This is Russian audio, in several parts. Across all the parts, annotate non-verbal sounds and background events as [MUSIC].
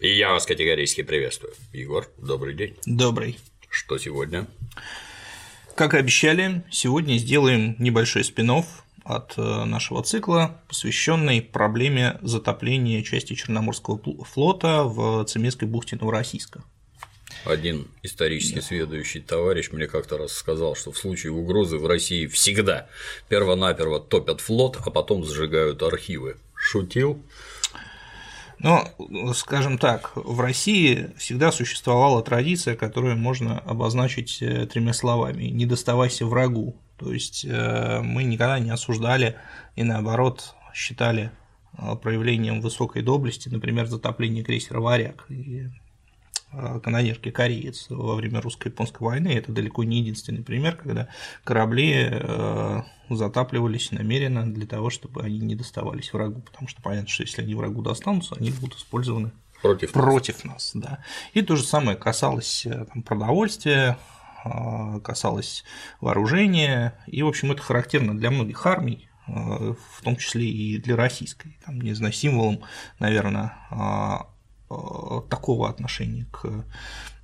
И я вас категорически приветствую. Егор, добрый день. Добрый. Что сегодня? Как и обещали, сегодня сделаем небольшой спин от э, нашего цикла, посвященный проблеме затопления части Черноморского флота в Цемесской бухте Новороссийска. Один исторически сведущий товарищ мне как-то раз сказал, что в случае угрозы в России всегда перво-наперво топят флот, а потом сжигают архивы. Шутил? Но, скажем так, в России всегда существовала традиция, которую можно обозначить э, тремя словами – «не доставайся врагу». То есть э, мы никогда не осуждали и наоборот считали э, проявлением высокой доблести, например, затопление крейсера «Варяг» и канонерки «Кореец» во время русско-японской войны. Это далеко не единственный пример, когда корабли затапливались намеренно для того, чтобы они не доставались врагу, потому что понятно, что если они врагу достанутся, они будут использованы против, против нас. нас да. И то же самое касалось э, там, продовольствия, касалось вооружения, и, в общем, это характерно для многих армий, э, в том числе и для российской. Там, не знаю, символом, наверное, э, такого отношения к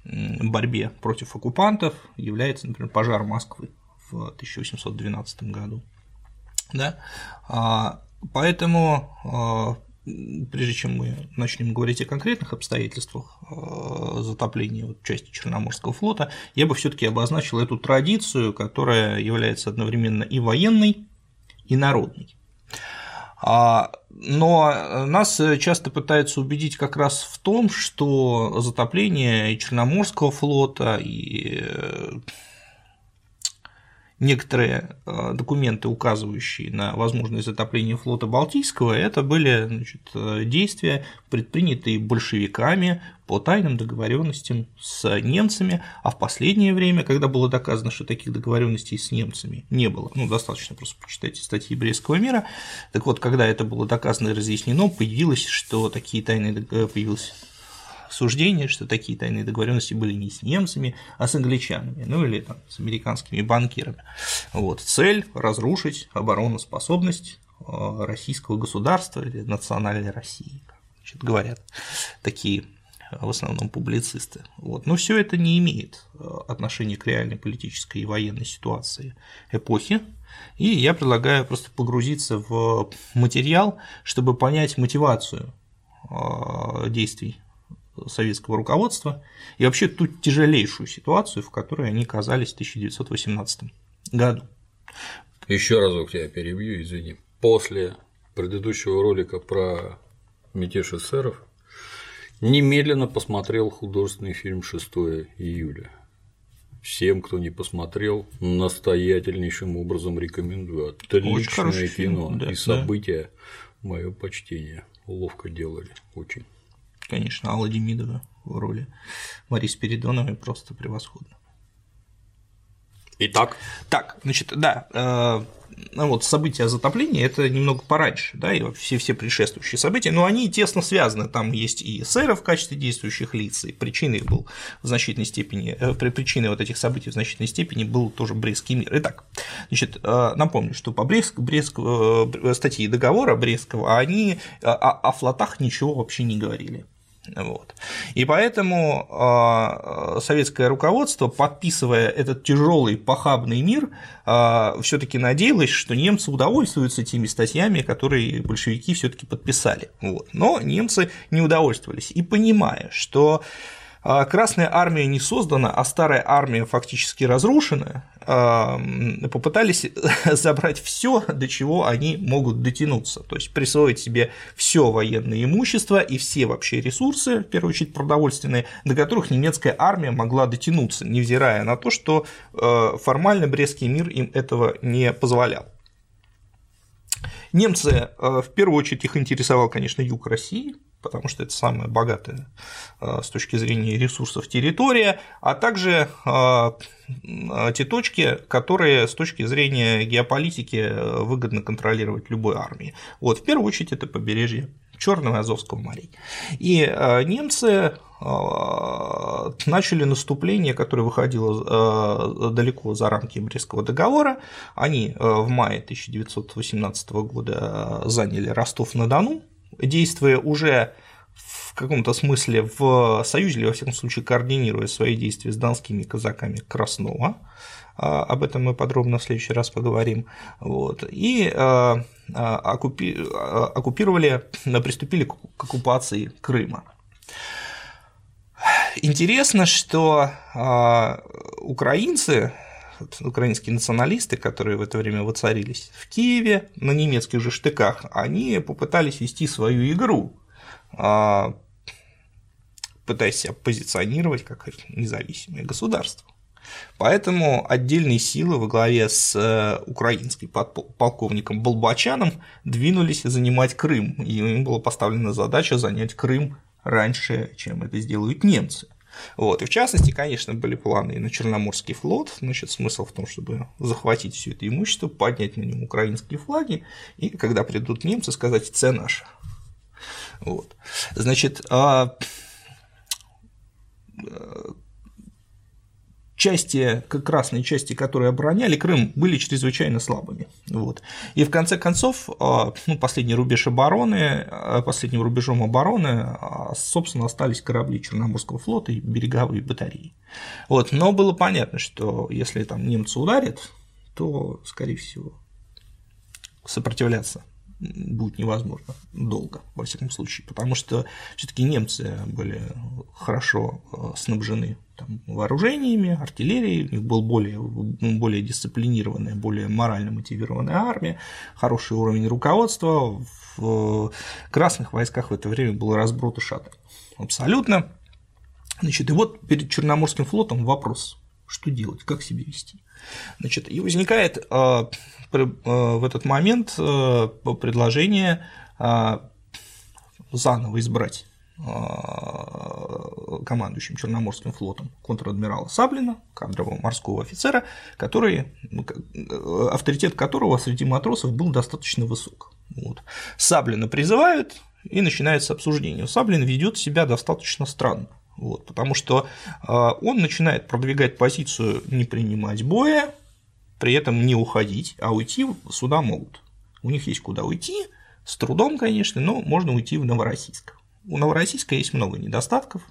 борьбе против оккупантов является, например, пожар Москвы в 1812 году. Да? А, поэтому а, прежде чем мы начнем говорить о конкретных обстоятельствах а, затопления вот части Черноморского флота, я бы все-таки обозначил эту традицию, которая является одновременно и военной, и народной. Но нас часто пытаются убедить как раз в том, что затопление Черноморского флота и некоторые э, документы, указывающие на возможное затопление флота Балтийского, это были значит, э, действия, предпринятые большевиками по тайным договоренностям с немцами, а в последнее время, когда было доказано, что таких договоренностей с немцами не было, ну, достаточно просто почитайте статьи Брестского мира, так вот, когда это было доказано и разъяснено, появилось, что такие тайные э, появилось суждение, что такие тайные договоренности были не с немцами, а с англичанами, ну или там, с американскими банкирами. Вот. Цель – разрушить обороноспособность э, российского государства или национальной России, как значит, говорят такие э, в основном публицисты. Вот. Но все это не имеет э, отношения к реальной политической и военной ситуации эпохи, и я предлагаю просто погрузиться в материал, чтобы понять мотивацию действий советского руководства и вообще ту тяжелейшую ситуацию, в которой они оказались в 1918 году. Еще разок тебя перебью, извини. После предыдущего ролика про мятеж эсеров немедленно посмотрел художественный фильм 6 июля. Всем, кто не посмотрел, настоятельнейшим образом рекомендую. Отличное кино фильм, да, и события, да. мое почтение. Ловко делали, очень конечно, Алла Демидова в роли Марии Спиридоновой просто превосходно. Итак? Так, значит, да, э, ну вот события затопления это немного пораньше, да, и все, все предшествующие события, но они тесно связаны, там есть и эсеры в качестве действующих лиц, и причиной был в значительной степени, э, причиной вот этих событий в значительной степени был тоже Брестский мир. Итак, значит, э, напомню, что по Брест, Брест, э, статьи договора Брестского они о, о флотах ничего вообще не говорили. Вот. И поэтому э, советское руководство, подписывая этот тяжелый похабный мир, э, все-таки надеялось, что немцы удовольствуются теми статьями, которые большевики все-таки подписали. Вот. Но немцы не удовольствовались. И понимая, что а, Красная армия не создана, а старая армия фактически разрушена, попытались [LAUGHS] забрать все, до чего они могут дотянуться, то есть присвоить себе все военное имущество и все вообще ресурсы, в первую очередь продовольственные, до которых немецкая армия могла дотянуться, невзирая на то, что э, формально Брестский мир им этого не позволял. Немцы, э, в первую очередь, их интересовал, конечно, юг России, потому что это самая богатая э, с точки зрения ресурсов территория, а также э, те точки, которые с точки зрения геополитики выгодно контролировать любой армии. Вот, в первую очередь, это побережье Черного и Азовского морей. И немцы начали наступление, которое выходило далеко за рамки Брестского договора. Они в мае 1918 года заняли Ростов-на-Дону, действуя уже в каком-то смысле в союзе, или во всяком случае координируя свои действия с донскими казаками Краснова, а, об этом мы подробно в следующий раз поговорим. Вот. И а, а, оккупи... оккупировали, приступили к оккупации Крыма. Интересно, что украинцы, украинские националисты, которые в это время воцарились в Киеве на немецких же штыках, они попытались вести свою игру, пытаясь себя позиционировать как независимое государство. Поэтому отдельные силы во главе с э, украинским полковником Болбачаном двинулись занимать Крым, и им была поставлена задача занять Крым раньше, чем это сделают немцы. Вот. И в частности, конечно, были планы на Черноморский флот. Значит, смысл в том, чтобы захватить все это имущество, поднять на нем украинские флаги, и когда придут немцы, сказать «це наше». Вот. Значит, а, части, красные части, которые обороняли Крым, были чрезвычайно слабыми. Вот. И в конце концов, а, ну, последний рубеж обороны, а, последним рубежом обороны, а, собственно, остались корабли Черноморского флота и береговые батареи. Вот. Но было понятно, что если там немцы ударят, то, скорее всего, сопротивляться будет невозможно долго, во всяком случае, потому что все-таки немцы были хорошо снабжены там, вооружениями, артиллерией, у них был более, более дисциплинированная, более морально мотивированная армия, хороший уровень руководства, в красных войсках в это время был разброд и шатер. Абсолютно. Значит, и вот перед Черноморским флотом вопрос, что делать, как себя вести. Значит, и возникает э, в этот момент э, предложение заново избрать командующим Черноморским флотом контр-адмирала Саблина, кадрового морского офицера, который, ну, э, авторитет которого среди матросов был достаточно высок. Вот. Саблина призывают, и начинается обсуждение. Саблин ведет себя достаточно странно. Вот, потому что э, он начинает продвигать позицию не принимать боя, при этом не уходить, а уйти сюда могут. У них есть куда уйти, с трудом, конечно, но можно уйти в Новороссийск. У Новороссийска есть много недостатков,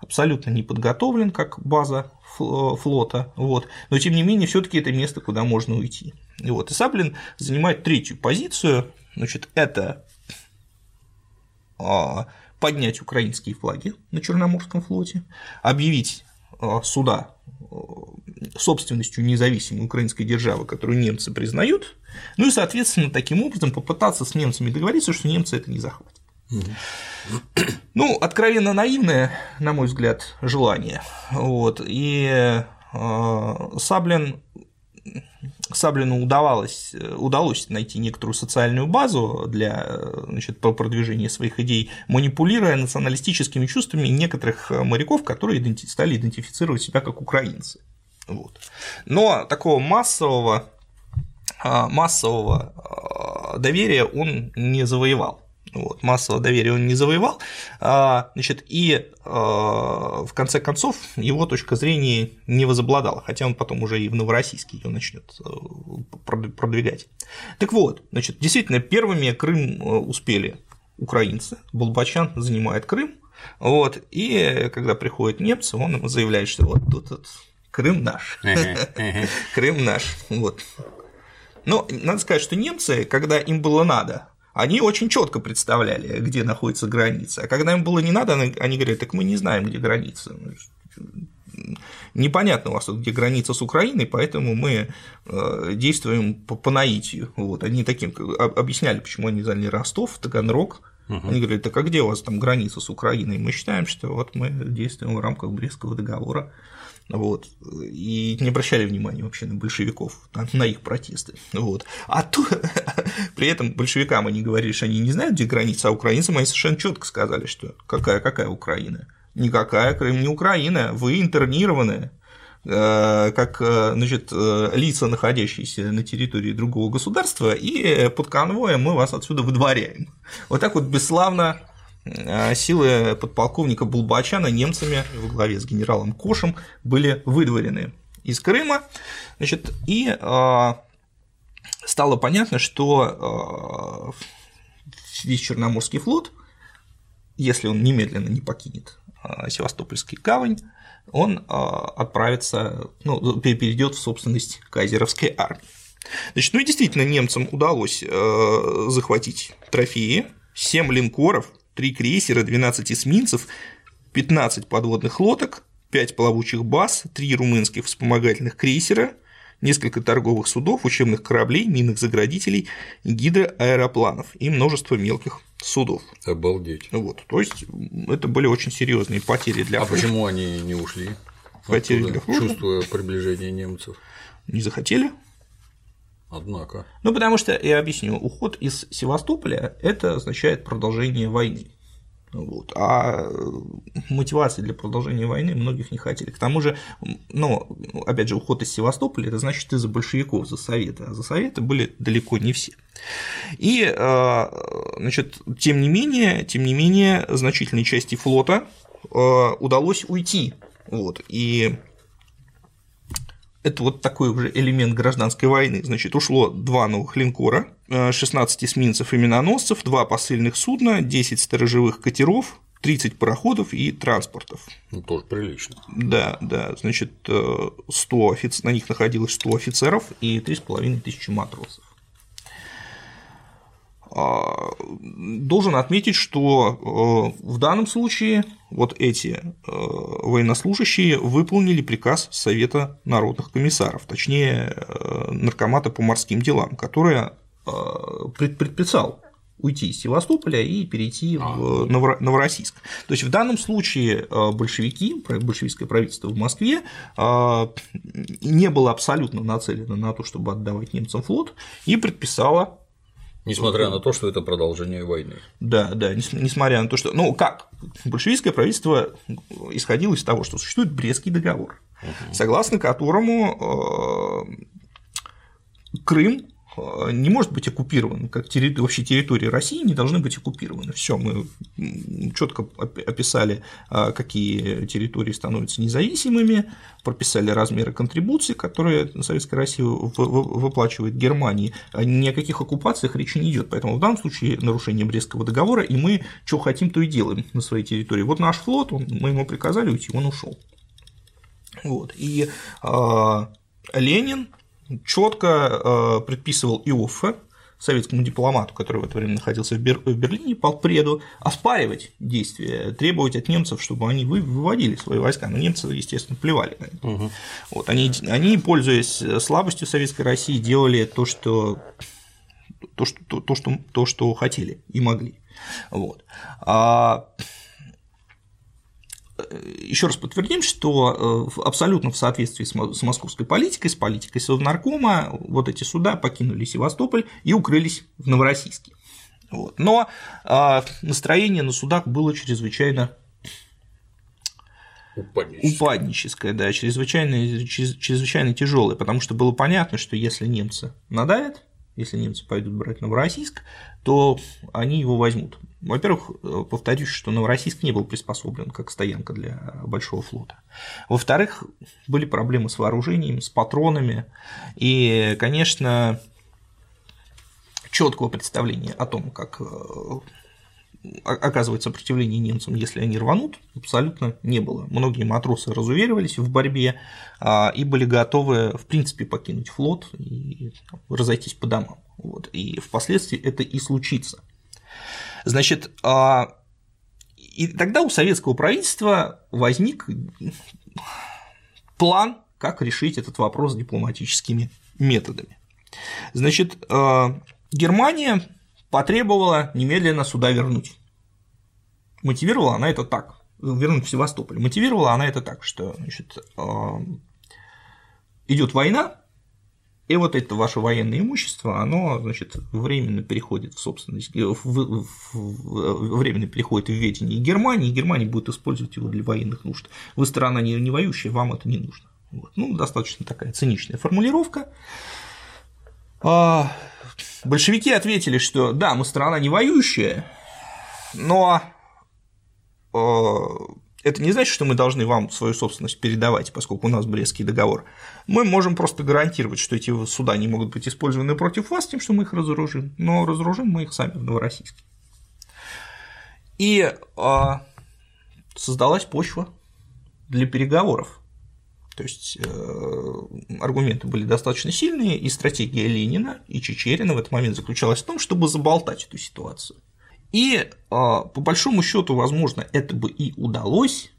абсолютно не подготовлен как база флота, вот, но тем не менее все-таки это место, куда можно уйти. И вот, и Саблин занимает третью позицию, значит, это а, поднять украинские флаги на Черноморском флоте, объявить а, суда а, собственностью независимой украинской державы, которую немцы признают, ну и, соответственно, таким образом попытаться с немцами договориться, что немцы это не захватят. Ну, откровенно наивное, на мой взгляд, желание. Вот. И э, Саблин Саблину удавалось, удалось найти некоторую социальную базу для значит, продвижения своих идей, манипулируя националистическими чувствами некоторых моряков, которые стали идентифицировать себя как украинцы. Вот. Но такого массового, э, массового э, доверия он не завоевал. Вот, массового доверия он не завоевал, а, значит, и а, в конце концов его точка зрения не возобладала, хотя он потом уже и в Новороссийске ее начнет э, продвигать. Так вот, значит, действительно, первыми Крым э, успели украинцы, Болбачан занимает Крым, вот, и когда приходят немцы, он заявляет, что вот тут вот, Крым наш, [LAUGHS] Крым наш, вот. Но надо сказать, что немцы, когда им было надо, они очень четко представляли, где находится граница. А когда им было не надо, они говорят, так мы не знаем, где граница. Непонятно у вас, где граница с Украиной, поэтому мы э, действуем по, по наитию. Вот. Они таким объясняли, почему они заняли Ростов, Таганрог. Угу. Они говорят, так а где у вас там граница с Украиной? Мы считаем, что вот мы действуем в рамках Брестского договора вот, и не обращали внимания вообще на большевиков, на их протесты, вот. А то, [LAUGHS] при этом большевикам они говорили, что они не знают, где граница, а украинцам они совершенно четко сказали, что какая, какая Украина, никакая Крым не Украина, вы интернированные, э, как э, значит, э, лица, находящиеся на территории другого государства, и под конвоем мы вас отсюда выдворяем. Вот так вот бесславно силы подполковника Булбачана немцами во главе с генералом Кошем были выдворены из Крыма, значит, и а, стало понятно, что а, весь Черноморский флот если он немедленно не покинет а, Севастопольский гавань, он а, отправится, ну, перейдет в собственность кайзеровской армии. Значит, ну и действительно немцам удалось захватить трофеи, 7 линкоров, 3 крейсера, 12 эсминцев, 15 подводных лодок, 5 плавучих баз, 3 румынских вспомогательных крейсера, несколько торговых судов, учебных кораблей, минных заградителей, гидроаэропланов и множество мелких судов. Обалдеть. Вот, то есть это были очень серьезные потери для А почему они не ушли? Потери Оттуда, для флота? Чувствуя приближение немцев. Не захотели? Однако. Ну, потому что, я объясню, уход из Севастополя – это означает продолжение войны. Вот. А мотивации для продолжения войны многих не хотели. К тому же, ну, опять же, уход из Севастополя – это значит ты за большевиков, за Советы, а за Советы были далеко не все. И, э, значит, тем не менее, тем не менее, значительной части флота э, удалось уйти. Вот. И это вот такой уже элемент гражданской войны. Значит, ушло два новых линкора, 16 эсминцев и миноносцев, два посыльных судна, 10 сторожевых катеров, 30 пароходов и транспортов. Ну, тоже прилично. Да, да, значит, 100 офиц... на них находилось 100 офицеров и 3,5 тысячи матросов. А, должен отметить, что э, в данном случае вот эти э, военнослужащие выполнили приказ Совета народных комиссаров, точнее э, наркомата по морским делам, который предписал уйти из Севастополя и перейти в Новороссийск. То есть в данном случае большевики, большевистское правительство в Москве не было абсолютно нацелено на то, чтобы отдавать немцам флот, и предписало Несмотря на то, что это продолжение войны. Да, да, несмотря на то, что. Ну как? Большевистское правительство исходило из того, что существует Брестский договор, согласно которому э, Крым не может быть оккупирован, как территория, вообще территории России не должны быть оккупированы. Все, мы четко описали, э, какие территории становятся независимыми, прописали размеры контрибуций, которые Советская Россия выплачивает Германии. Ни о каких оккупациях речи не идет. Поэтому в данном случае нарушение Брестского договора, и мы что хотим, то и делаем на своей территории. Вот наш флот, он, мы ему приказали уйти, он ушел. Вот. И э, Ленин четко э, предписывал Иоффе, советскому дипломату, который в это время находился в, Бер... в Берлине, полпреду, оспаривать действия, требовать от немцев, чтобы они выводили свои войска. Но немцы, естественно, плевали на это. Угу. Вот, они, они, пользуясь слабостью Советской России, делали то, что, то, что, то, то, что, то, что хотели и могли. Вот. А еще раз подтвердим, что э, абсолютно в соответствии с московской политикой, с политикой Совнаркома, вот эти суда покинули Севастополь и укрылись в Новороссийске. Вот. Но а, настроение на судах было чрезвычайно Упадническое. Упадническое, да, чрезвычайно, чрезвычайно тяжелое, потому что было понятно, что если немцы надавят, если немцы пойдут брать Новороссийск, то они его возьмут. Во-первых, э, повторюсь, что Новороссийск не был приспособлен как стоянка для большого флота. Во-вторых, были проблемы с вооружением, с патронами, и, конечно, четкого представления о том, как э, оказывать сопротивление немцам, если они рванут, абсолютно не было. Многие матросы разуверивались в борьбе а, и были готовы, в принципе, покинуть флот и разойтись по домам. Вот. И впоследствии это и случится. Значит, а, и тогда у советского правительства возник план, как решить этот вопрос дипломатическими методами. Значит, а, Германия потребовала немедленно сюда вернуть. Мотивировала она это так, вернуть в Севастополь. Мотивировала она это так, что значит, а, идет война, и вот это ваше военное имущество, оно, значит, временно переходит в собственность, в, в, в, временно переходит в ведение Германии, и Германия будет использовать его для военных нужд. Вы страна не, не воюющая, вам это не нужно. Вот. Ну, достаточно такая циничная формулировка. А, большевики ответили, что да, мы страна не воюющая, но а, это не значит, что мы должны вам свою собственность передавать, поскольку у нас Брестский договор. Мы можем просто гарантировать, что эти суда не могут быть использованы против вас, тем, что мы их разоружим, но разоружим мы их сами в Новороссийске. И а, создалась почва для переговоров. То есть э, аргументы были достаточно сильные, и стратегия Ленина и Чечерина в этот момент заключалась в том, чтобы заболтать эту ситуацию. И э, по большому счету, возможно, это бы и удалось,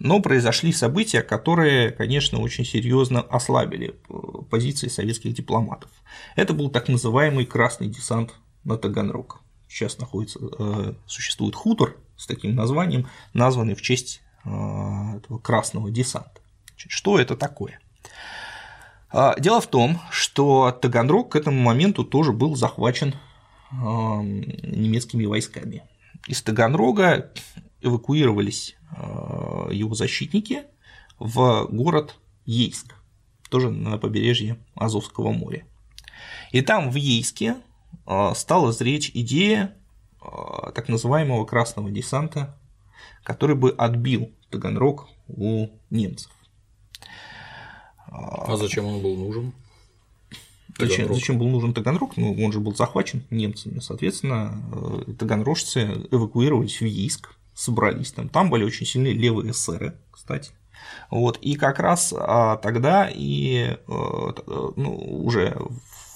но произошли события, которые, конечно, очень серьезно ослабили э, позиции советских дипломатов. Это был так называемый красный десант на Таганрог. Сейчас находится, э, существует хутор с таким названием, названный в честь э, этого красного десанта. Что это такое? А, дело в том, что Таганрог к этому моменту тоже был захвачен немецкими войсками. Из Таганрога эвакуировались его защитники в город Ейск, тоже на побережье Азовского моря. И там в Ейске а, стала зреть идея а, так называемого красного десанта, который бы отбил Таганрог у немцев. А зачем он был нужен? Зачем, зачем был нужен Таганрог? Ну, он же был захвачен немцами. Соответственно, э, таганрожцы эвакуировались в Ейск, собрались там. Там были очень сильные левые эсеры, кстати. Вот, и как раз тогда и э, э, ну, уже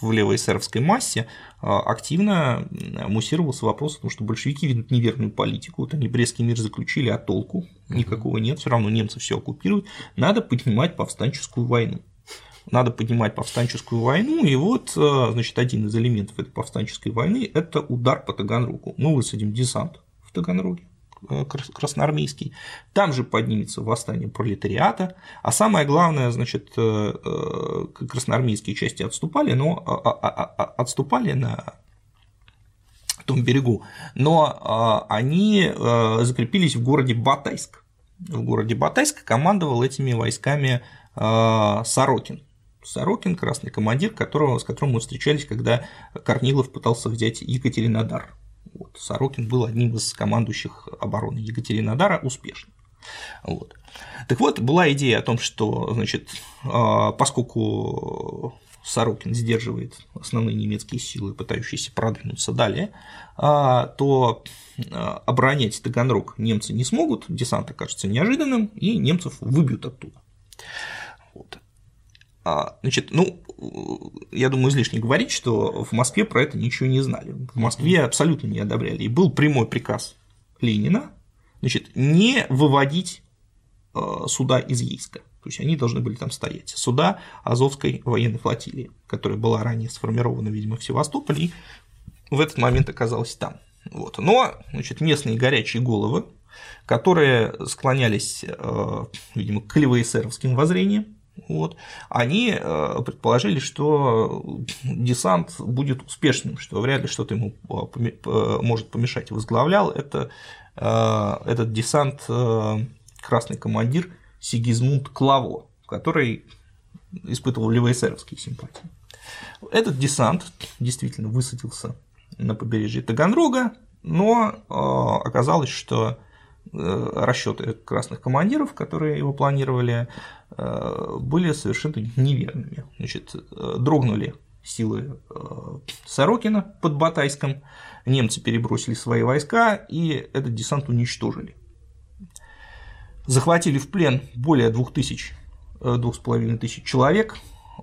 в левой эсеровской массе а, активно муссировался вопрос о том, что большевики ведут неверную политику, вот они Брестский мир заключили, а толку никакого нет, все равно немцы все оккупируют, надо поднимать повстанческую войну. Надо поднимать повстанческую войну, и вот, а, значит, один из элементов этой повстанческой войны – это удар по Таганрогу. Мы высадим десант в Таганроге. Э, красноармейский, там же поднимется восстание пролетариата, а самое главное, значит, э, э, красноармейские части отступали, но а, а, а, отступали на том берегу, но они закрепились в городе Батайск. В городе Батайск командовал этими войсками Сорокин. Сорокин, красный командир, которого, с которым мы встречались, когда Корнилов пытался взять Екатеринодар. Вот. Сорокин был одним из командующих обороны Екатеринодара успешно. Вот. Так вот, была идея о том, что, значит, а, поскольку Сорокин сдерживает основные немецкие силы, пытающиеся продвинуться далее, а, то а, оборонять Таганрог немцы не смогут, десант окажется неожиданным, и немцев выбьют оттуда. Вот. Значит, ну, я думаю, излишне говорить, что в Москве про это ничего не знали. В Москве абсолютно не одобряли. И был прямой приказ Ленина значит, не выводить э, суда из Ейска. То есть они должны были там стоять. Суда Азовской военной флотилии, которая была ранее сформирована, видимо, в Севастополе, и в этот момент оказалась там. Вот. Но значит, местные горячие головы, которые склонялись, э, видимо, к левоэсеровским воззрениям, вот, они э, предположили, что десант будет успешным, что вряд ли что-то ему э, может помешать. Возглавлял это, э, этот десант красный командир Сигизмунд Клаво, который испытывал левоэсеровские симпатии. Этот десант действительно высадился на побережье Таганрога, но оказалось, что расчеты красных командиров, которые его планировали, Э, были совершенно неверными. Значит, э, дрогнули силы э, Сорокина под Батайском, немцы перебросили свои войска, и этот десант уничтожили. Захватили в плен более двух тысяч, двух с половиной тысяч человек.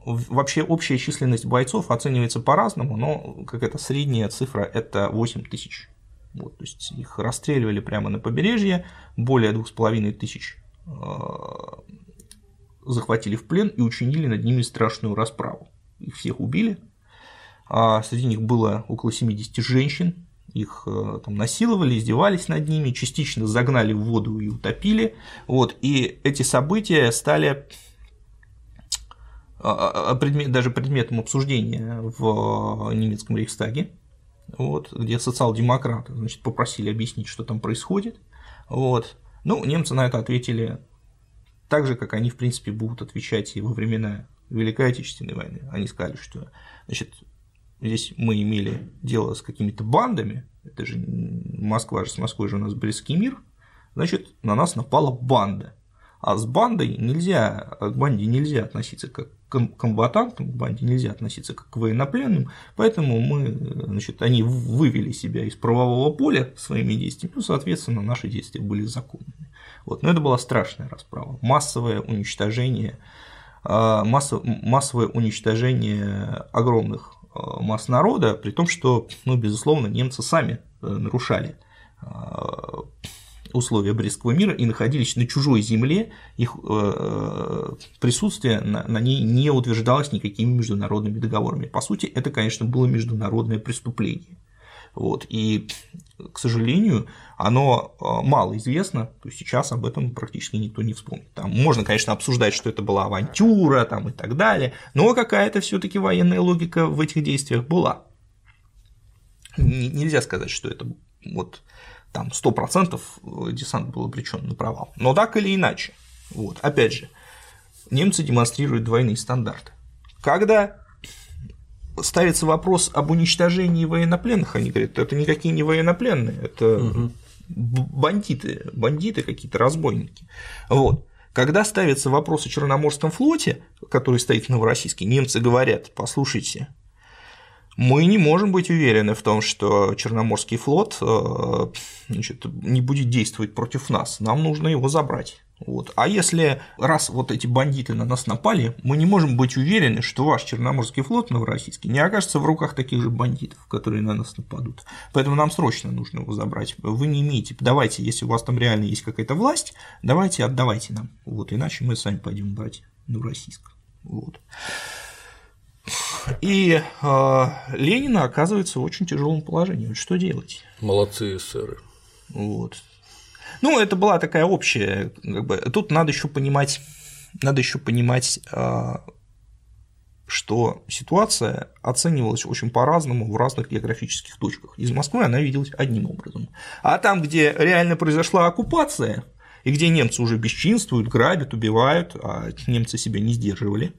Вообще общая численность бойцов оценивается по-разному, но какая-то средняя цифра – это 8 тысяч. Вот, то есть их расстреливали прямо на побережье, более двух с половиной тысяч захватили в плен и учинили над ними страшную расправу. Их всех убили, а среди них было около 70 женщин, их э, там насиловали, издевались над ними, частично загнали в воду и утопили. Вот, и эти события стали а, а, даже предметом обсуждения в немецком Рейхстаге, вот, где социал-демократы значит, попросили объяснить, что там происходит. Вот. Ну, немцы на это ответили так же, как они, в принципе, будут отвечать и во времена Великой Отечественной войны. Они сказали, что значит, здесь мы имели дело с какими-то бандами, это же Москва же с Москвой же у нас близкий мир, значит, на нас напала банда. А с бандой нельзя, к банде нельзя относиться как к комбатантам, к банде нельзя относиться как к военнопленным, поэтому мы, значит, они вывели себя из правового поля своими действиями, ну, соответственно, наши действия были законными. Вот. Но это была страшная расправа, массовое уничтожение, а, массовое уничтожение огромных а, масс народа, при том, что, ну, безусловно, немцы сами э, нарушали а, условия Брестского мира и находились на чужой земле, их э, присутствие на ней не утверждалось никакими международными договорами. По сути, это, конечно, было международное преступление. Вот. И, к сожалению, оно э, мало известно, то есть сейчас об этом практически никто не вспомнит. Там можно, конечно, обсуждать, что это была авантюра там, и так далее, но какая-то все таки военная логика в этих действиях была. Нельзя сказать, что это вот там 100% э, десант был обречен на провал. Но так или иначе, вот, опять же, немцы демонстрируют двойные стандарты. Когда ставится вопрос об уничтожении военнопленных, они говорят, это никакие не военнопленные, это угу. бандиты, бандиты какие-то, разбойники. Вот. Когда ставится вопрос о Черноморском флоте, который стоит в Новороссийске, немцы говорят, послушайте, мы не можем быть уверены в том, что Черноморский флот э, значит, не будет действовать против нас. Нам нужно его забрать. Вот. А если раз вот эти бандиты на нас напали, мы не можем быть уверены, что ваш Черноморский флот новороссийский не окажется в руках таких же бандитов, которые на нас нападут. Поэтому нам срочно нужно его забрать. Вы не имеете, давайте, если у вас там реально есть какая-то власть, давайте отдавайте нам. Вот, иначе мы сами пойдем брать Новороссийск. Вот. И э, Ленина оказывается в очень тяжелом положении. Что делать? Молодцы эсеры. Вот. Ну, это была такая общая, как бы, тут надо еще понимать, надо еще понимать, э, что ситуация оценивалась очень по-разному в разных географических точках. Из Москвы она виделась одним образом. А там, где реально произошла оккупация, и где немцы уже бесчинствуют, грабят, убивают, а немцы себя не сдерживали,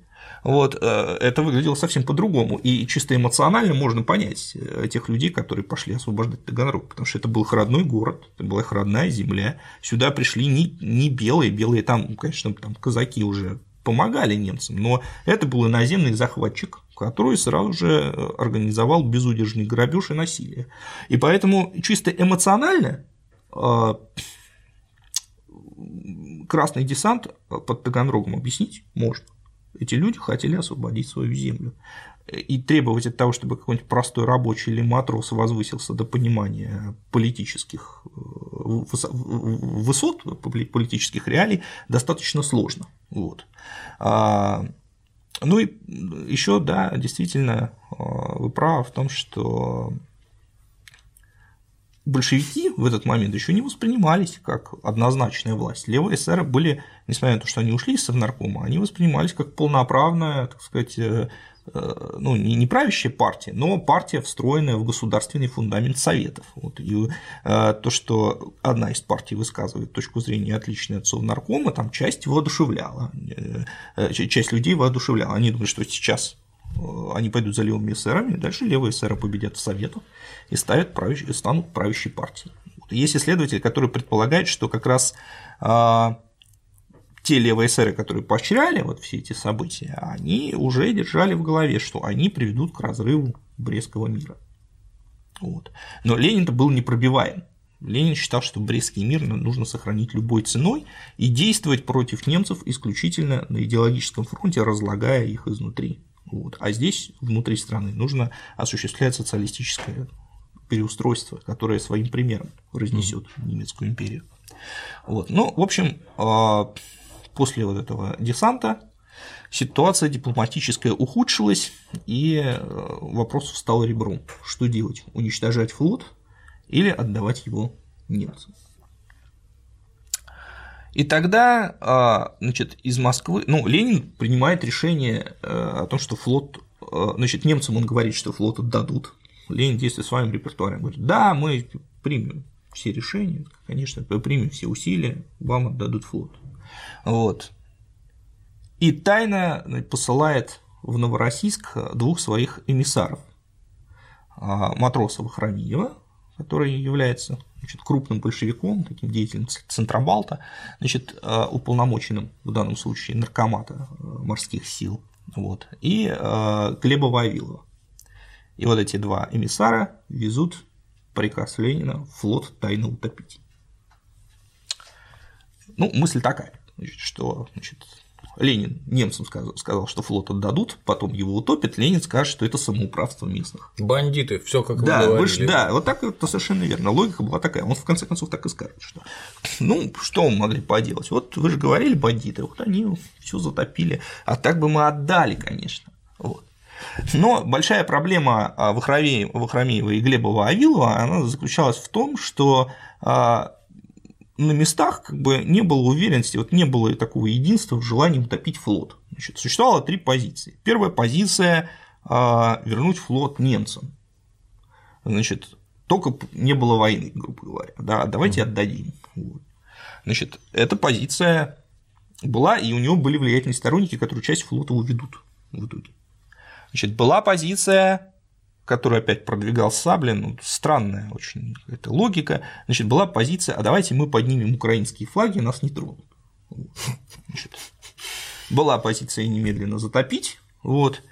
вот, э, это выглядело совсем по-другому. И чисто эмоционально можно понять э, тех людей, которые пошли освобождать Таганрог, потому что это был их родной город, это была их родная земля. Сюда пришли не, не белые, белые там, конечно, там казаки уже помогали немцам, но это был иноземный захватчик, который сразу же э, организовал безудержный грабеж и насилие. И поэтому чисто эмоционально красный десант под Таганрогом объяснить можно. Эти люди хотели освободить свою землю. И требовать от того, чтобы какой-нибудь простой рабочий или матрос возвысился до понимания политических э, высот, политических реалий, достаточно сложно. Вот. А, ну и еще, да, действительно, а, вы правы в том, что большевики в этот момент еще не воспринимались как однозначная власть. Левые эсеры были, несмотря на то, что они ушли из Совнаркома, они воспринимались как полноправная, так сказать, э, э, ну, не правящая партия, но партия, встроенная в государственный фундамент Советов. Вот. И э, то, что одна из партий высказывает точку зрения отличную от Совнаркома, там часть воодушевляла, часть людей воодушевляла. Они думают, что сейчас они пойдут за левыми эсерами, и дальше левые эсеры победят в Советах и ставят правящ... станут правящей партией. Есть исследователи, которые предполагают, что как раз а, те левые эсеры, которые поощряли вот все эти события, они уже держали в голове, что они приведут к разрыву Брестского мира. Вот. Но Ленин-то был непробиваем. Ленин считал, что Брестский мир нужно сохранить любой ценой и действовать против немцев исключительно на идеологическом фронте, разлагая их изнутри. Вот. А здесь, внутри страны, нужно осуществлять социалистическое переустройство, которое своим примером разнесет немецкую империю. Вот. Ну, в общем, а, после вот этого десанта ситуация дипломатическая ухудшилась, и э, вопрос встал ребром. Что делать? Уничтожать флот или отдавать его немцам? И тогда, а, значит, из Москвы, ну, Ленин принимает решение э, о том, что флот, э, значит, немцам он говорит, что флот отдадут. Ленин действует своим репертуаром, говорит, да, мы примем все решения, конечно, примем все усилия, вам отдадут флот. Вот. И тайно посылает в Новороссийск двух своих эмиссаров. А, Матросова Храмиева, который является значит, крупным большевиком, таким деятелем Центробалта, значит, э, уполномоченным в данном случае наркомата э, морских сил, вот, и э, Глеба Вавилова. И вот эти два эмиссара везут приказ Ленина флот тайно утопить. Ну, мысль такая, значит, что значит, Ленин немцам сказал, сказал, что флот отдадут, потом его утопят, Ленин скажет, что это самоуправство местных. Бандиты, все как да, вы говорили. да, вот так это совершенно верно. Логика была такая. Он в конце концов так и скажет, что ну, что мы могли поделать? Вот вы же говорили бандиты, вот они все затопили. А так бы мы отдали, конечно. Вот. Но большая проблема Вахромеева и Глеба Вавилова, она заключалась в том, что а, на местах как бы не было уверенности, вот не было такого единства в желании утопить флот. Значит, существовало три позиции. Первая позиция а, вернуть флот немцам. Значит, только не было войны, грубо говоря. Да, давайте отдадим. Вот. Значит, эта позиция была, и у него были влиятельные сторонники, которые часть флота уведут в итоге. Значит, была позиция который опять продвигал Саблин, ну, странная очень эта логика, значит, была позиция, а давайте мы поднимем украинские флаги, нас не тронут. Значит, была позиция немедленно затопить, вот,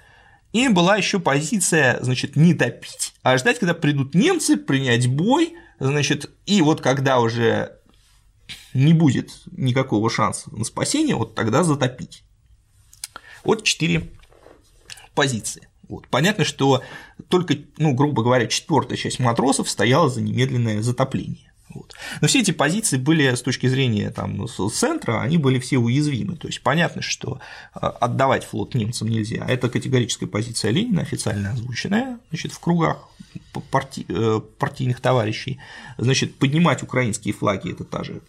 и была еще позиция, значит, не топить, а ждать, когда придут немцы, принять бой, значит, и вот когда уже не будет никакого шанса на спасение, вот тогда затопить. Вот четыре позиции. Вот. Понятно, что только, ну, грубо говоря, четвертая часть матросов стояла за немедленное затопление. Вот. Но все эти позиции были с точки зрения там, центра, они были все уязвимы. То есть понятно, что а, отдавать флот немцам нельзя. Это категорическая позиция Ленина, официально озвученная значит, в кругах парти... Э, партийных товарищей. Значит, поднимать украинские флаги это та же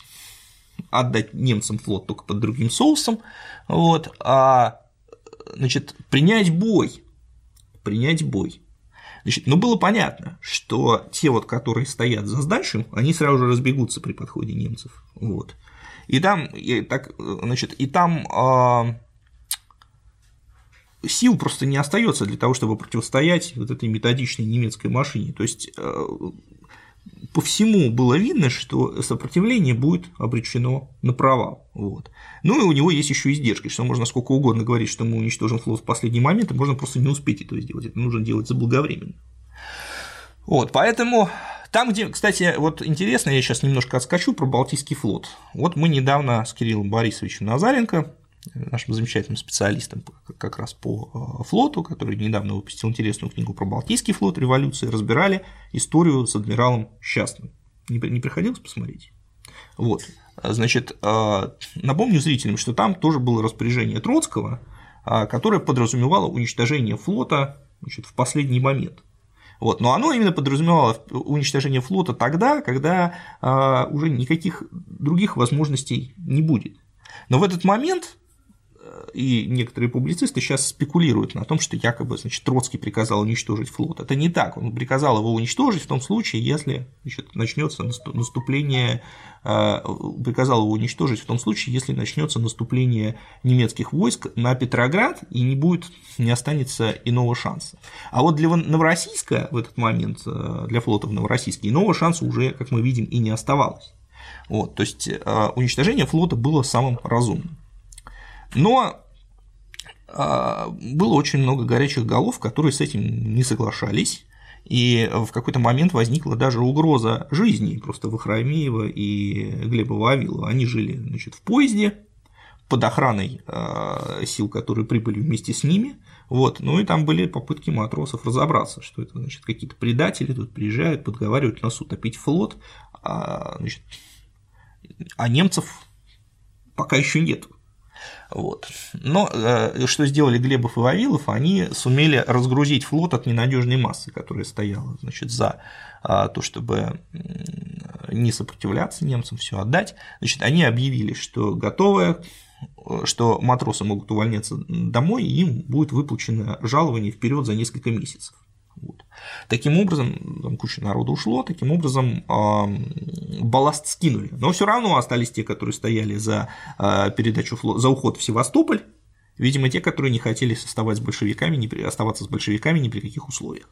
отдать немцам флот только под другим соусом. Вот, а значит, принять бой принять бой. Значит, ну было понятно, что те вот, которые стоят за Сдальшем, они сразу же разбегутся при подходе немцев. Вот. И там, и, так, значит, и там э, сил просто не остается для того, чтобы противостоять вот этой методичной немецкой машине. То есть э, по всему было видно, что сопротивление будет обречено на провал. Вот. Ну и у него есть еще издержки, что можно сколько угодно говорить, что мы уничтожим флот в последний момент, и можно просто не успеть это сделать. Это нужно делать заблаговременно. Вот, поэтому там, где, кстати, вот интересно, я сейчас немножко отскочу про Балтийский флот. Вот мы недавно с Кириллом Борисовичем Назаренко нашим замечательным специалистом как раз по э, флоту, который недавно выпустил интересную книгу про Балтийский флот революции, разбирали историю с адмиралом Счастным. Не, не приходилось посмотреть? Вот. Значит, э, напомню зрителям, что там тоже было распоряжение Троцкого, э, которое подразумевало уничтожение флота значит, в последний момент. Вот. Но оно именно подразумевало уничтожение флота тогда, когда уже никаких других возможностей не будет. Но в этот момент и некоторые публицисты сейчас спекулируют на том, что якобы значит, Троцкий приказал уничтожить флот. Это не так. Он приказал его уничтожить в том случае, если начнется наступление, э, приказал его уничтожить в том случае, если начнется наступление немецких войск на Петроград и не будет, не останется иного шанса. А вот для Новороссийска в этот момент, э, для флота в Новороссийске, иного шанса уже, как мы видим, и не оставалось. Вот, то есть э, уничтожение флота было самым разумным. Но а, было очень много горячих голов, которые с этим не соглашались, и в какой-то момент возникла даже угроза жизни просто Вахромеева и Глеба Вавилова. Они жили значит, в поезде под охраной а, сил, которые прибыли вместе с ними, вот, ну и там были попытки матросов разобраться, что это значит какие-то предатели тут приезжают, подговаривают нас утопить флот, а, значит, а немцев пока еще нет. Вот. Но э, что сделали Глебов и Вавилов, они сумели разгрузить флот от ненадежной массы, которая стояла значит, за а, то, чтобы не сопротивляться немцам, все отдать. Значит, они объявили, что готовы что матросы могут увольняться домой, и им будет выплачено жалование вперед за несколько месяцев. Вот. Таким образом, там куча народа ушло, таким образом балласт скинули. Но все равно остались те, которые стояли за э, передачу флота, за уход в Севастополь, видимо, те, которые не хотели оставаться с большевиками, не, оставаться с большевиками ни при каких условиях.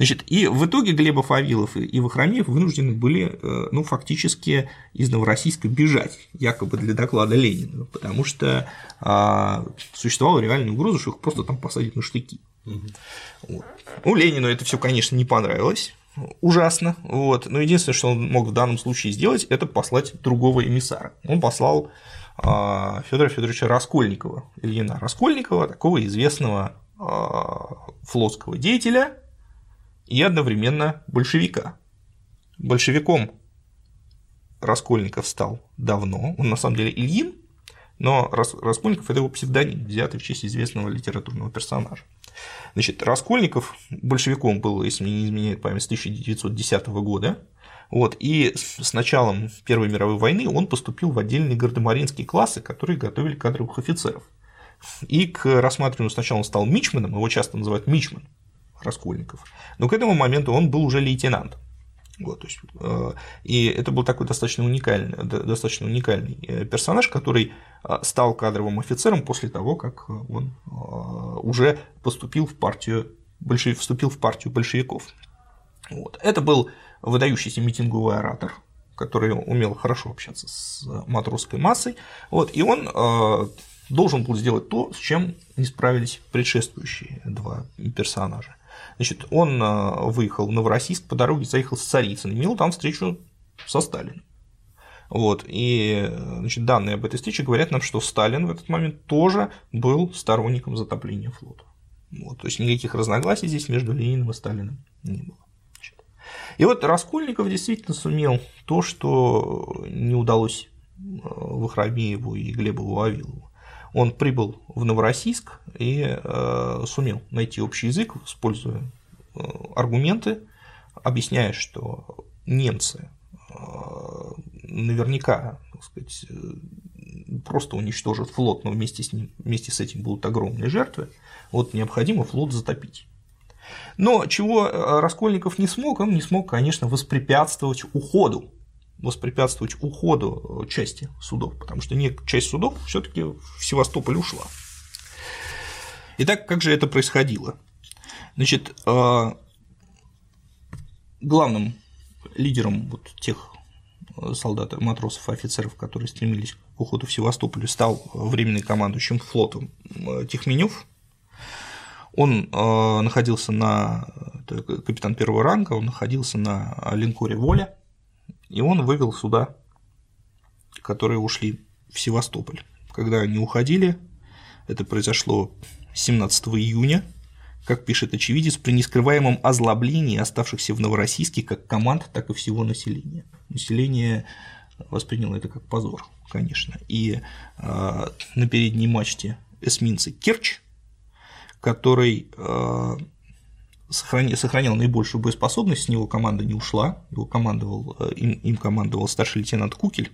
Значит, и в итоге Глебов, Авилов и Вахромеев вынуждены были, э, ну, фактически из Новороссийска бегать, якобы для доклада Ленина, потому что а, существовала реальная угроза, что их просто там посадят на штыки. Вот. Ну, Ленину это все, конечно, не понравилось, ужасно, вот, но единственное, что он мог в данном случае сделать, это послать другого эмиссара. Он послал а, Федора Федоровича Раскольникова, Ильина Раскольникова, такого известного а, флотского деятеля и одновременно большевика. Большевиком Раскольников стал давно, он на самом деле Ильин, но Раскольников – это его псевдоним, взятый в честь известного литературного персонажа. Значит, Раскольников большевиком был, если мне не изменяет память, с 1910 года, вот, и с началом Первой мировой войны он поступил в отдельные гардемаринские классы, которые готовили кадровых офицеров. И к рассматриванию сначала он стал мичманом, его часто называют мичман Раскольников, но к этому моменту он был уже лейтенантом. Вот, то есть, э, и это был такой достаточно уникальный, достаточно уникальный э, персонаж, который э, стал кадровым офицером после того, как он уже поступил в партию, вступил в партию большевиков. Вот. Это был выдающийся митинговый оратор, который умел хорошо общаться с матросской массой, вот, и он должен был сделать то, с чем не справились предшествующие два персонажа. Значит, он э, выехал в Новороссийск, по дороге заехал с Царицын, имел там встречу со Сталиным. Вот, и значит, данные об этой встрече говорят нам, что Сталин в этот момент тоже был сторонником затопления флота. Вот, то есть никаких разногласий здесь между Лениным и Сталиным не было. И вот Раскольников действительно сумел то, что не удалось э, Вахромееву и Глебу Вавилову он прибыл в Новороссийск и э, сумел найти общий язык, используя э, аргументы, объясняя, что немцы э, наверняка так сказать, просто уничтожат флот, но вместе с, ним, вместе с этим будут огромные жертвы, вот необходимо флот затопить. Но чего Раскольников не смог, он не смог, конечно, воспрепятствовать уходу воспрепятствовать уходу э, части судов, потому что не часть судов все-таки в Севастополь ушла. Итак, как же это происходило? Значит, э, главным лидером вот тех э, солдат, матросов офицеров, которые стремились к уходу в Севастополь, стал временный командующим флотом Тихменев. Он находился на капитан первого ранга, он находился на линкоре Воля, и он вывел суда, которые ушли в Севастополь. Когда они уходили, это произошло 17 июня, как пишет очевидец, при нескрываемом озлоблении оставшихся в Новороссийске как команд, так и всего населения. Население восприняло это как позор, конечно. И э, на передней мачте эсминца Керчь, который э, сохранял наибольшую боеспособность, с него команда не ушла, его командовал, э, им, им командовал старший лейтенант Кукель,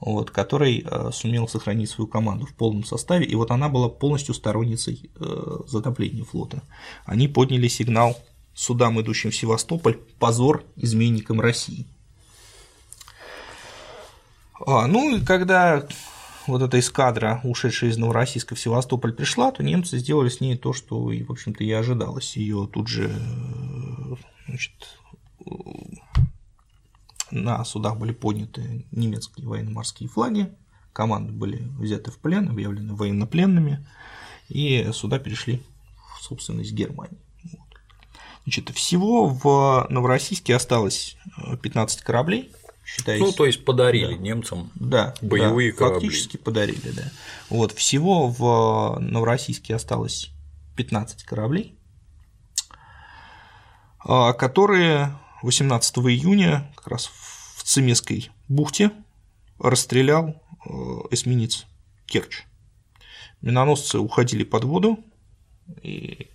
вот, который э, сумел сохранить свою команду в полном составе, и вот она была полностью сторонницей э, затопления флота. Они подняли сигнал судам, идущим в Севастополь, позор изменникам России. А, ну и когда вот эта эскадра, ушедшая из Новороссийска в Севастополь, пришла, то немцы сделали с ней то, что, в общем-то, и ожидалось. Ее тут же значит, на судах были подняты немецкие военно-морские флаги, команды были взяты в плен, объявлены военнопленными, и суда перешли в собственность Германии. Значит, всего в Новороссийске осталось 15 кораблей, считаете? Ну, то есть подарили да. немцам да, боевые да, корабли. Фактически подарили, да. Вот, всего в Новороссийске осталось 15 кораблей, а, которые 18 июня как раз в Цемесской бухте расстрелял э, эсминец Керчь. Миноносцы уходили под воду, и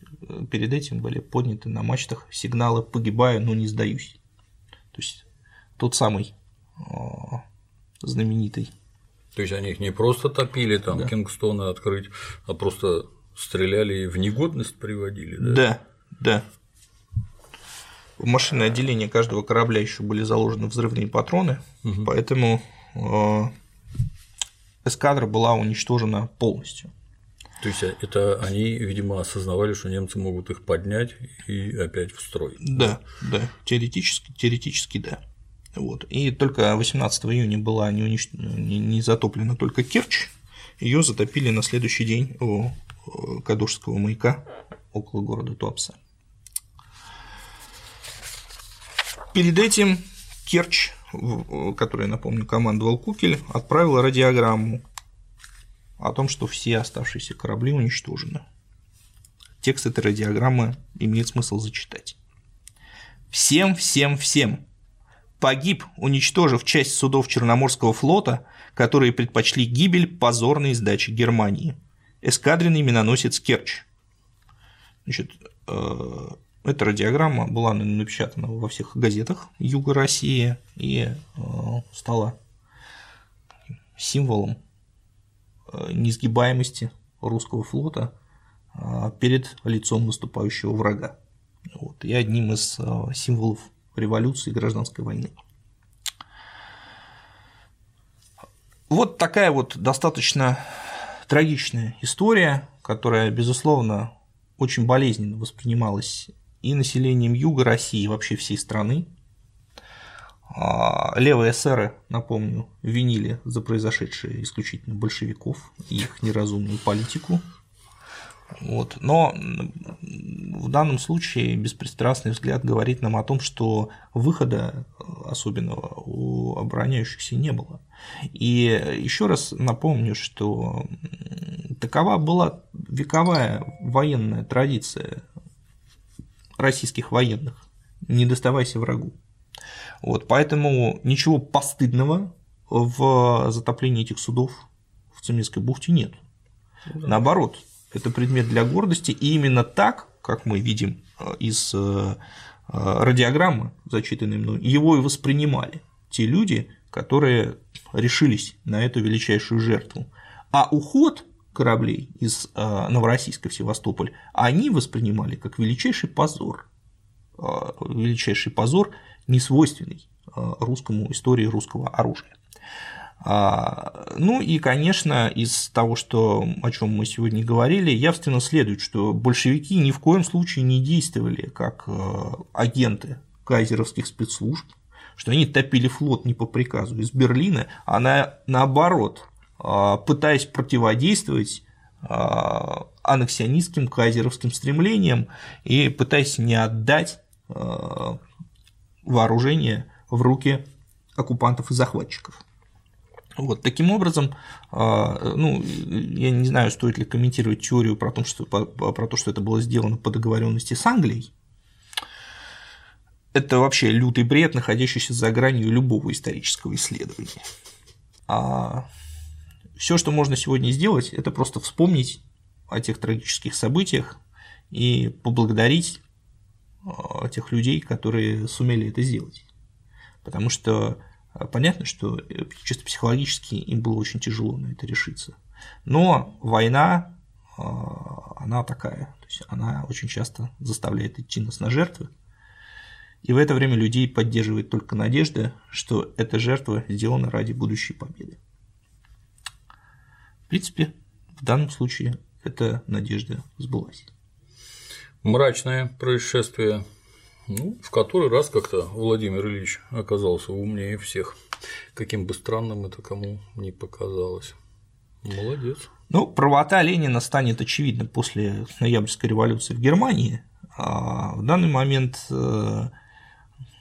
перед этим были подняты на мачтах сигналы «погибаю, но не сдаюсь». То есть тот самый знаменитый. То есть они их не просто топили, там да. Кингстоны открыть, а просто стреляли и в негодность приводили, да? Да, да. В машинное отделение каждого корабля еще были заложены взрывные патроны, угу. поэтому эскадра была уничтожена полностью. То есть это они, видимо, осознавали, что немцы могут их поднять и опять в строй. Да, да, теоретически, теоретически да. Вот. И только 18 июня была не, унич... не, не затоплена только Керчь, ее затопили на следующий день у Кадушского маяка около города Туапса. Перед этим Керчь, который, напомню, командовал Кукель, отправил радиограмму о том, что все оставшиеся корабли уничтожены. Текст этой радиограммы имеет смысл зачитать. Всем, всем, всем погиб, уничтожив часть судов Черноморского флота, которые предпочли гибель позорной сдачи Германии. Эскадренный миноносец Керчь. Значит, э, эта радиограмма была напечатана во всех газетах Юга России и э, стала символом э, несгибаемости русского флота перед лицом наступающего врага. Вот, и одним из символов революции и гражданской войны. Вот такая вот достаточно трагичная история, которая, безусловно, очень болезненно воспринималась и населением Юга России, и вообще всей страны. А, левые эсеры, напомню, винили за произошедшее исключительно большевиков и их неразумную политику. Вот. Но в данном случае беспристрастный взгляд говорит нам о том, что выхода особенного у обороняющихся не было. И еще раз напомню, что такова была вековая военная традиция российских военных – не доставайся врагу. Вот, поэтому ничего постыдного в затоплении этих судов в Цеминской бухте нет. Да. Наоборот, это предмет для гордости, и именно так, как мы видим э, из э, э, радиограммы, зачитанной мной, его и воспринимали те люди, которые решились на эту величайшую жертву. А уход кораблей из Новороссийска в Севастополь они воспринимали как величайший позор, величайший позор, несвойственный русскому истории русского оружия. А, ну и, конечно, из того, что, о чем мы сегодня говорили, явственно следует, что большевики ни в коем случае не действовали как э, агенты кайзеровских спецслужб, что они топили флот не по приказу из Берлина, а на, наоборот, а, пытаясь противодействовать а, аннексионистским кайзеровским стремлениям и пытаясь не отдать вооружение в руки оккупантов и захватчиков. Вот, таким образом, а, ну, я не знаю, стоит ли комментировать теорию про то, что, про то, что это было сделано по договоренности с Англией. Это вообще лютый бред, находящийся за гранью любого исторического исследования. А все, что можно сегодня сделать, это просто вспомнить о тех трагических событиях и поблагодарить а, тех людей, которые сумели это сделать. Потому что понятно, что э, чисто психологически им было очень тяжело на это решиться. Но война, а, она такая, то есть она очень часто заставляет идти нас на жертвы, и в это время людей поддерживает только надежда, что эта жертва сделана ради будущей победы. В принципе, в данном случае эта надежда сбылась. Мрачное происшествие ну, в который раз как-то Владимир Ильич оказался умнее всех. Каким бы странным это кому не показалось. Молодец. Ну, правота Ленина станет очевидна после ноябрьской революции в Германии. А в данный момент э,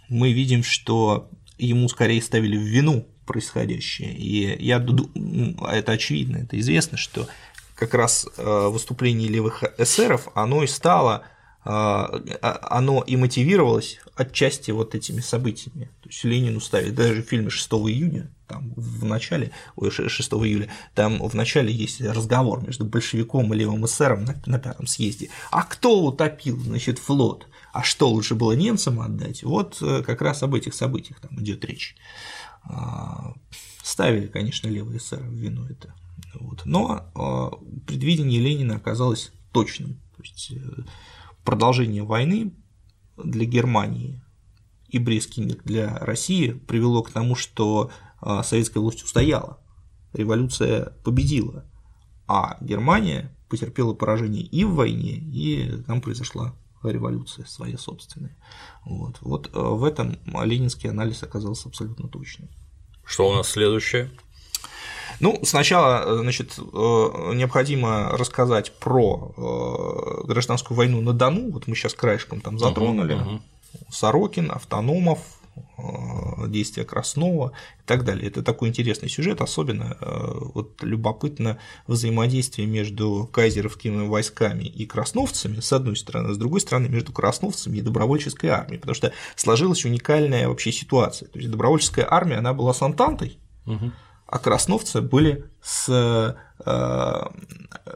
мы видим, что ему скорее ставили в вину происходящее. И я это очевидно, это известно, что как раз э, выступление левых эсеров, оно и стало оно и мотивировалось отчасти вот этими событиями. То есть Ленину ставить даже в фильме 6 июня, там в начале, ой, 6 июля, там в начале есть разговор между большевиком и левым эсером на, на пятом съезде. А кто утопил, значит, флот? А что лучше было немцам отдать? Вот э, как раз об этих событиях там идет речь. А, ставили, конечно, левые эсеры в вину это. Вот. Но предвидение Ленина оказалось точным. То есть э, продолжение войны для Германии и Брестский мир для России привело к тому, что а, советская власть устояла, революция победила, а Германия потерпела поражение и в войне, и там произошла революция своя собственная. Вот, вот э, в этом ленинский анализ оказался абсолютно точным. Что у нас следующее? Ну, сначала, э, значит, э, необходимо рассказать про гражданскую войну на Дону. Вот мы сейчас краешком там затронули. Uh-huh, uh-huh. Сорокин, Автономов, Э, действия Краснова и так далее. Это такой интересный сюжет, особенно э, вот любопытно взаимодействие между кайзеровскими войсками и красновцами, с одной стороны, с другой стороны, между красновцами и добровольческой армией, потому что сложилась уникальная вообще ситуация. То есть добровольческая армия, она была с Антантой, угу. А красновцы были с э,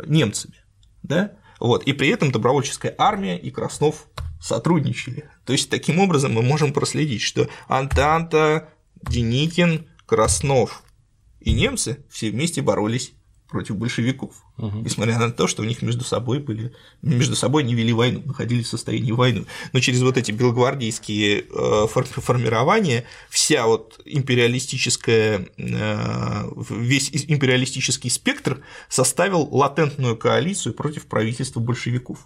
немцами. Да? Вот, и при этом добровольческая армия и Краснов сотрудничали. То есть таким образом мы можем проследить, что Антанта, Деникин, Краснов и немцы все вместе боролись против большевиков, угу. несмотря на то, что у них между собой были, между собой не вели войну, находились в состоянии войны. Но через вот эти белогвардейские э, формирования вся вот империалистическая, э, весь империалистический спектр составил латентную коалицию против правительства большевиков.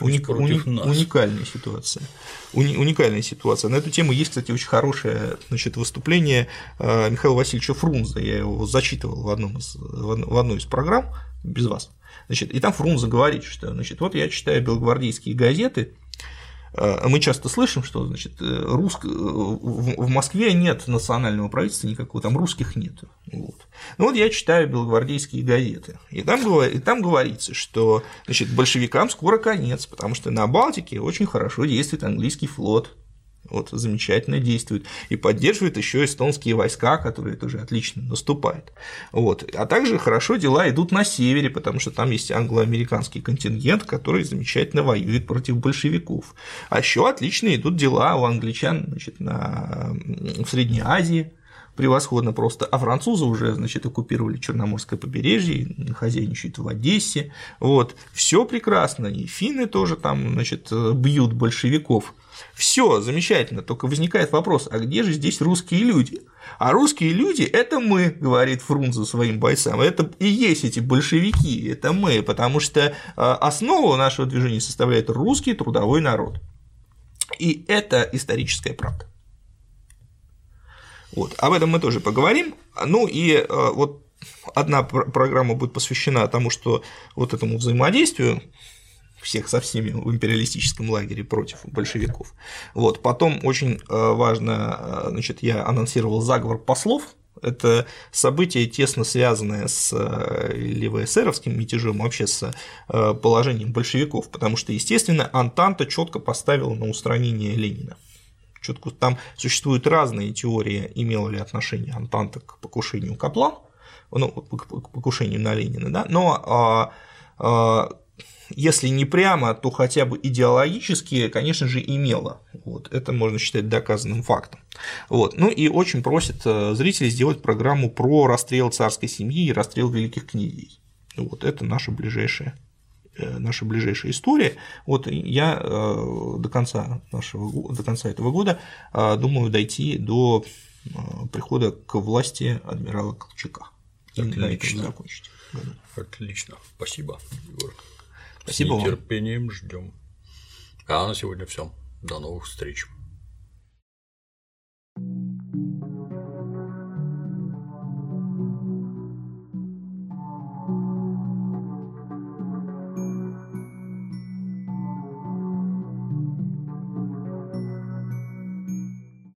Уни, уникальная ситуация. Уни, уникальная ситуация. На эту тему есть, кстати, очень хорошее значит, выступление э, Михаила Васильевича Фрунзе. Я его зачитывал в, одном из, в одной из программ без вас. Значит, и там Фрунзе говорит, что значит, вот я читаю белогвардейские газеты, мы часто слышим, что значит, э, русск... Э, в Москве нет национального правительства никакого, там русских нет. Вот. Ну вот я читаю белогвардейские газеты, и там, и там говорится, что значит, большевикам скоро конец, потому что на Балтике очень хорошо действует английский флот, вот, замечательно действует и поддерживает еще эстонские войска, которые тоже отлично наступают. Вот. А также хорошо дела идут на севере, потому что там есть англо-американский контингент, который замечательно воюет против большевиков. А еще отлично идут дела у англичан значит, на... в Средней Азии, превосходно просто, а французы уже, значит, оккупировали Черноморское побережье, хозяйничают в Одессе, вот, все прекрасно, и финны тоже там, значит, бьют большевиков, все замечательно, только возникает вопрос, а где же здесь русские люди? А русские люди – это мы, говорит Фрунзе своим бойцам, это и есть эти большевики, это мы, потому что а, основу нашего движения составляет русский трудовой народ. И это историческая правда. Вот, об этом мы тоже поговорим. Ну и а, вот одна программа будет посвящена тому, что вот этому взаимодействию всех со всеми в империалистическом лагере против большевиков. Вот. Потом очень э, важно, э, значит, я анонсировал заговор послов, это событие, тесно связанное с э, левоэсеровским мятежом, вообще с положением большевиков, потому что, естественно, Антанта четко поставила на устранение Ленина. Четко там существуют разные теории, имела ли отношение Антанта к покушению Каплан, ну, к покушению на Ленина, да, но а, а, если не прямо, то хотя бы идеологически, конечно же, имела. Вот, это можно считать доказанным фактом. Вот. Ну и очень просят э, зрителей сделать программу про расстрел царской семьи и расстрел великих князей. Вот это наша ближайшая э, наша ближайшая история. Вот я э, до конца нашего до конца этого года думаю дойти до прихода к власти адмирала Колчака. Отлично. Отлично. Спасибо, Егор. Спасибо С нетерпением ждем. А на сегодня все. До новых встреч.